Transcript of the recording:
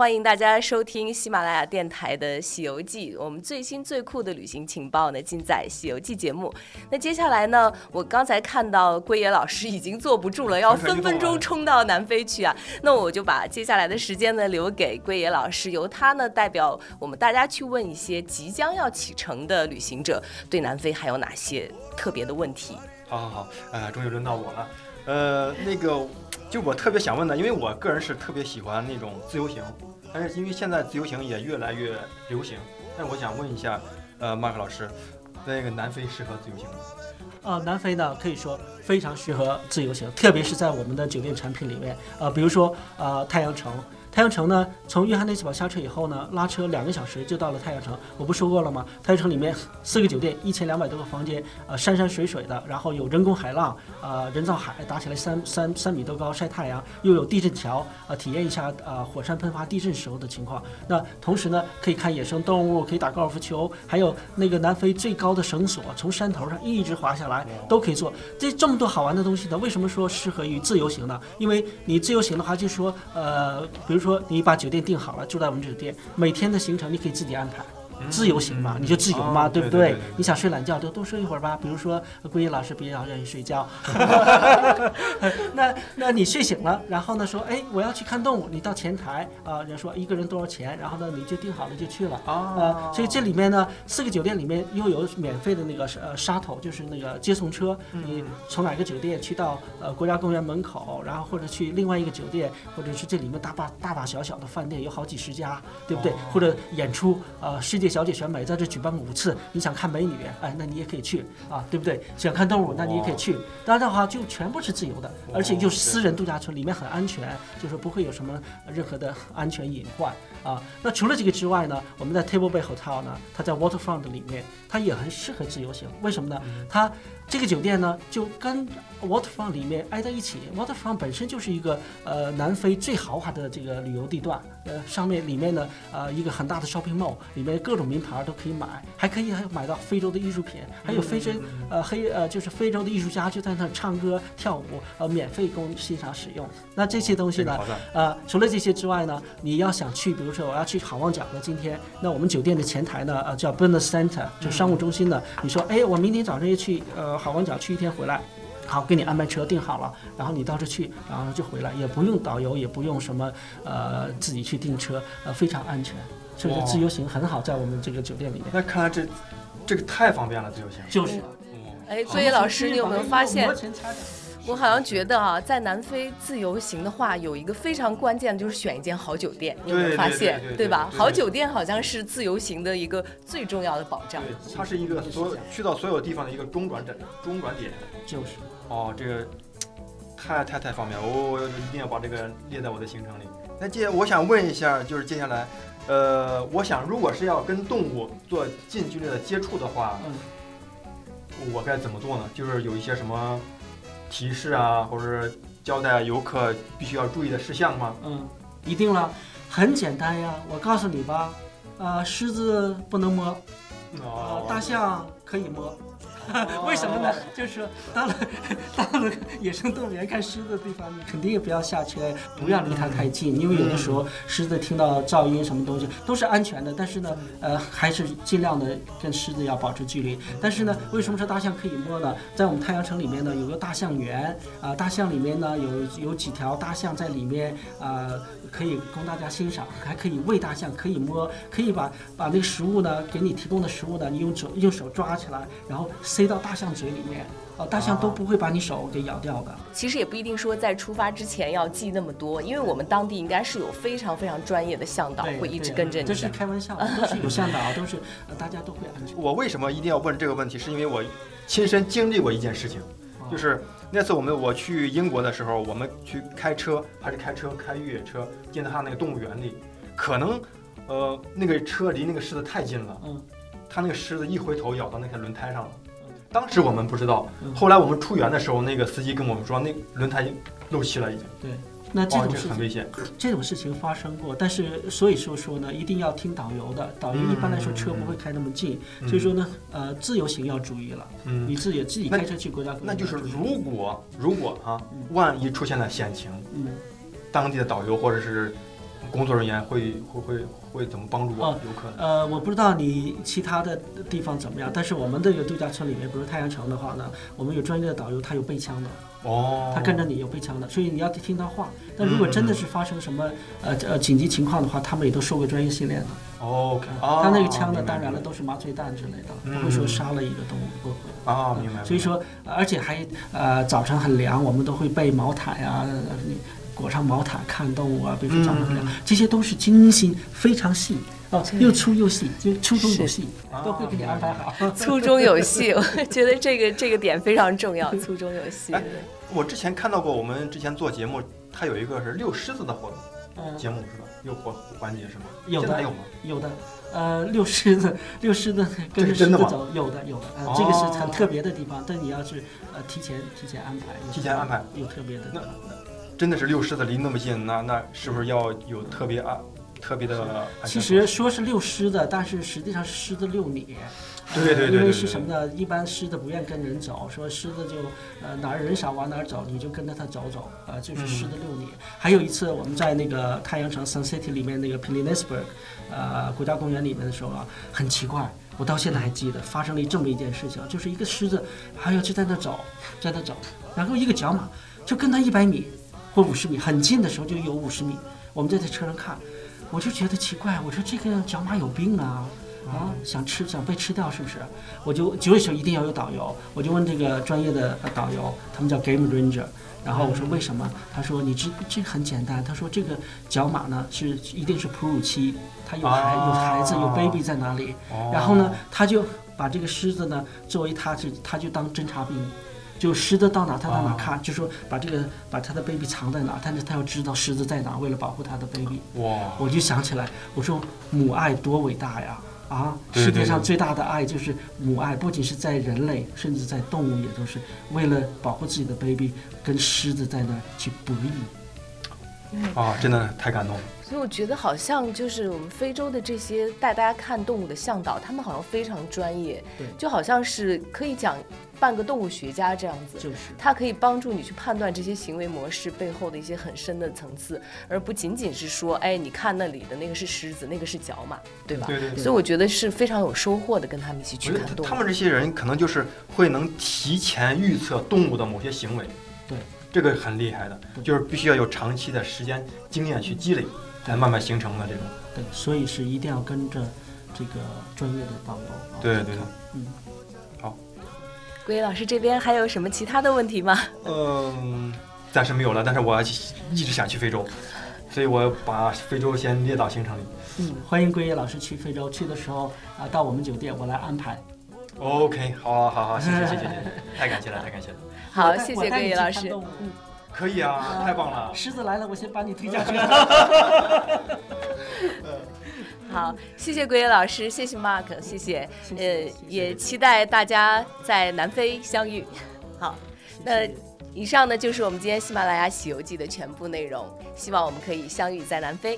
欢迎大家收听喜马拉雅电台的《西游记》，我们最新最酷的旅行情报呢，尽在《西游记》节目。那接下来呢，我刚才看到龟野老师已经坐不住了，要分分钟冲到南非去啊！那我就把接下来的时间呢留给龟野老师，由他呢代表我们大家去问一些即将要启程的旅行者，对南非还有哪些特别的问题？好好好，呃，终于轮到我了，呃，那个就我特别想问的，因为我个人是特别喜欢那种自由行。但是因为现在自由行也越来越流行，那我想问一下，呃，马克老师，那个南非适合自由行吗？呃，南非呢可以说非常适合自由行，特别是在我们的酒店产品里面，呃，比如说呃太阳城。太阳城呢，从约翰内斯堡下车以后呢，拉车两个小时就到了太阳城。我不说过了吗？太阳城里面四个酒店，一千两百多个房间，呃，山山水水的，然后有人工海浪，呃，人造海打起来三三三米多高晒太阳，又有地震桥，呃，体验一下呃火山喷发地震时候的情况。那同时呢，可以看野生动物，可以打高尔夫球，还有那个南非最高的绳索，从山头上一直滑下来都可以做。这这么多好玩的东西呢，为什么说适合于自由行呢？因为你自由行的话，就说呃，比如说。说你把酒店订好了，住在我们酒店，每天的行程你可以自己安排。自由行嘛，你就自由嘛，对不对？你想睡懒觉就多睡一会儿吧。比如说，桂叶老师比较愿意睡觉，那那你睡醒了，然后呢说，哎，我要去看动物，你到前台啊，人说一个人多少钱，然后呢你就订好了就去了啊。所以这里面呢，四个酒店里面又有免费的那个呃沙头，就是那个接送车，你从哪个酒店去到呃国家公园门口，然后或者去另外一个酒店，或者是这里面大把大大小小的饭店有好几十家，对不对？或者演出啊，世界。小姐选美在这举办五次，你想看美女，哎，那你也可以去啊，对不对？想看动物，那你也可以去。当然的话，就全部是自由的，而且又是私人度假村，里面很安全，就是不会有什么任何的安全隐患啊。那除了这个之外呢，我们在 Table Bay Hotel 呢，它在 Waterfront 里面，它也很适合自由行。为什么呢？它这个酒店呢，就跟 Waterfront 里面挨在一起。Waterfront 本身就是一个呃南非最豪华的这个旅游地段，呃，上面里面呢，呃，一个很大的 shopping mall，里面各种名牌都可以买，还可以还买到非洲的艺术品，还有非洲呃黑呃就是非洲的艺术家就在那唱歌跳舞，呃，免费供欣赏使用。那这些东西呢，呃，除了这些之外呢，你要想去，比如说我要去好望角的今天，那我们酒店的前台呢，呃，叫 Business Center，就商务中心呢，你说，哎，我明天早上要去，呃。好望角去一天回来，好给你安排车订好了，然后你到这去，然后就回来，也不用导游，也不用什么，呃，自己去订车，呃，非常安全，所以说自由行很好，在我们这个酒店里面。那看来这这个太方便了，自由行。就是。哎，作业老师，你有没有发现？我好像觉得啊，在南非自由行的话，有一个非常关键的就是选一间好酒店。你有没有发现？对吧？好酒店好像是自由行的一个最重要的保障。对，它是一个所有去到所有地方的一个中转站，中转点。就是。哦，这个太太太方便了，我我一定要把这个列在我的行程里。那接我想问一下，就是接下来，呃，我想如果是要跟动物做近距离的接触的话，嗯，我该怎么做呢？就是有一些什么？提示啊，或者交代游客必须要注意的事项吗？嗯，一定了，很简单呀。我告诉你吧，呃，狮子不能摸，呃，大象可以摸。为什么呢？就是说，到了到了野生动物园看狮子的地方，你肯定也不要下车，不要离它太近，因为有的时候狮子听到噪音什么东西都是安全的。但是呢，呃，还是尽量的跟狮子要保持距离。但是呢，为什么说大象可以摸呢？在我们太阳城里面呢，有个大象园啊，大象里面呢有有几条大象在里面啊，可以供大家欣赏，还可以喂大象，可以摸，可以把把那个食物呢给你提供的食物呢，你用手用手抓起来，然后。塞到大象嘴里面，哦，大象都不会把你手给咬掉的。其实也不一定说在出发之前要记那么多，因为我们当地应该是有非常非常专业的向导会一直跟着你。这是开玩笑，都是有向导，都是大家都会安全。我为什么一定要问这个问题？是因为我亲身经历过一件事情，就是那次我们我去英国的时候，我们去开车还是开车开越野车进到他那个动物园里，可能呃那个车离那个狮子太近了，嗯，他那个狮子一回头咬到那台轮胎上了。当时我们不知道，后来我们出园的时候，那个司机跟我们说，那轮胎漏气了，已经。对，那这种事很危险。这种事情发生过，但是所以说说呢，一定要听导游的。导游一般来说车不会开那么近，所以说呢，呃，自由行要注意了。嗯，你自己自己开车去国家公园。那就是如果如果哈，万一出现了险情，嗯，当地的导游或者是工作人员会会会会怎么帮助我游客呢？呃，我不知道你其他的地方怎么样，但是我们这个度假村里面，比如太阳城的话呢，我们有专业的导游，他有备枪的，哦，他跟着你有备枪的，所以你要听他话。但如果真的是发生什么呃呃紧急情况的话，他们也都受过专业训练的。他那个枪呢，当然了，都是麻醉弹之类的，嗯不会说杀了一个动物，不会。啊，明白。所以说，呃而且还呃早晨很凉，我们都会备毛毯呀、呃裹上毛毯看动物啊，比如说早上很凉，这些都是精心非常细哦，又粗又细，就粗中有细，啊都会给你安排好。粗中有细，我觉得这个这个点非常重要，粗中有细。哎我之前看到过，我们之前做节目，它有一个是遛狮子的活动嗯，节目是吧？有活环节是吗？有的还有吗？有的，呃，遛狮子，遛狮子跟着狮这是真的吗子走，有的有的，呃，哦这个是很特别的地方，但你要是呃提前提前安排，提前安排有特别的地那方。真的是遛狮子离那么近，那那是不是要有特别啊特别的其？实说是遛狮子，但是实际上是狮子遛你。对对对因为是什么呢？一般狮子不愿跟人走，说狮子就呃哪儿人少往哪儿走，你就跟着它走走，啊、就是狮子遛你。还有一次我们在那个太阳城 Sun City 里面那个 p i l i n e s b e r g 呃国家公园里面的时候啊，很奇怪，我到现在还记得发生了这么一件事情，就是一个狮子，还有就在那走，在那走，然后一个角马就跟它一百米或五十米很近的时候就有五十米，我们就在车上看，我就觉得奇怪，我说这个角马有病啊。啊，想吃想被吃掉是不是？我就这时候一定要有导游，我就问这个专业的呃导游，他们叫 Game Ranger，然后我说为什么？他说你这这很简单，他说这个角马呢是一定是哺乳期，它有孩有孩子有 baby 在哪里，哦然后呢，他就把这个狮子呢作为他是他就当侦察兵。就狮子到哪，它到哪哦看，就说把这个把它的 baby 藏在哪，但是它要知道狮子在哪，为了保护它的 baby。哇，我就想起来，我说母爱多伟大呀！啊，世界上最大的爱就是母爱，不仅是在人类，甚至在动物也都是为了保护自己的 baby，跟狮子在那去博弈。啊，真的太感动了。所以我觉得好像就是我们非洲的这些带大家看动物的向导，他们好像非常专业对，就好像是可以讲半个动物学家这样子。就是他可以帮助你去判断这些行为模式背后的一些很深的层次，而不仅仅是说，哎，你看那里的那个是狮子，那个是角马，对吧？对对对所以我觉得是非常有收获的，跟他们一起去看动物。他们这些人可能就是会能提前预测动物的某些行为，对，这个很厉害的，就是必须要有长期的时间经验去积累，才慢慢形成的这种。对，所以是一定要跟着这个专业的导游。对对对对看嗯，桂老师这边还有什么其他的问题吗？嗯，暂时没有了，但是我一直想去非洲，所以我把非洲先列到行程里。嗯，欢迎桂叶老师去非洲，去的时候啊，到我们酒店我来安排。OK，好好好，谢谢 谢谢谢谢，太感谢了太感谢了，好，谢谢我带你桂叶老师。嗯可以啊，太棒了。狮子来了，我先把你推下去。好，谢谢桂野老师，谢谢 Mark，谢谢，谢谢呃谢，也期待大家在南非相遇。好，那以上呢就是我们今天喜马拉雅《喜游记》的全部内容，希望我们可以相遇在南非。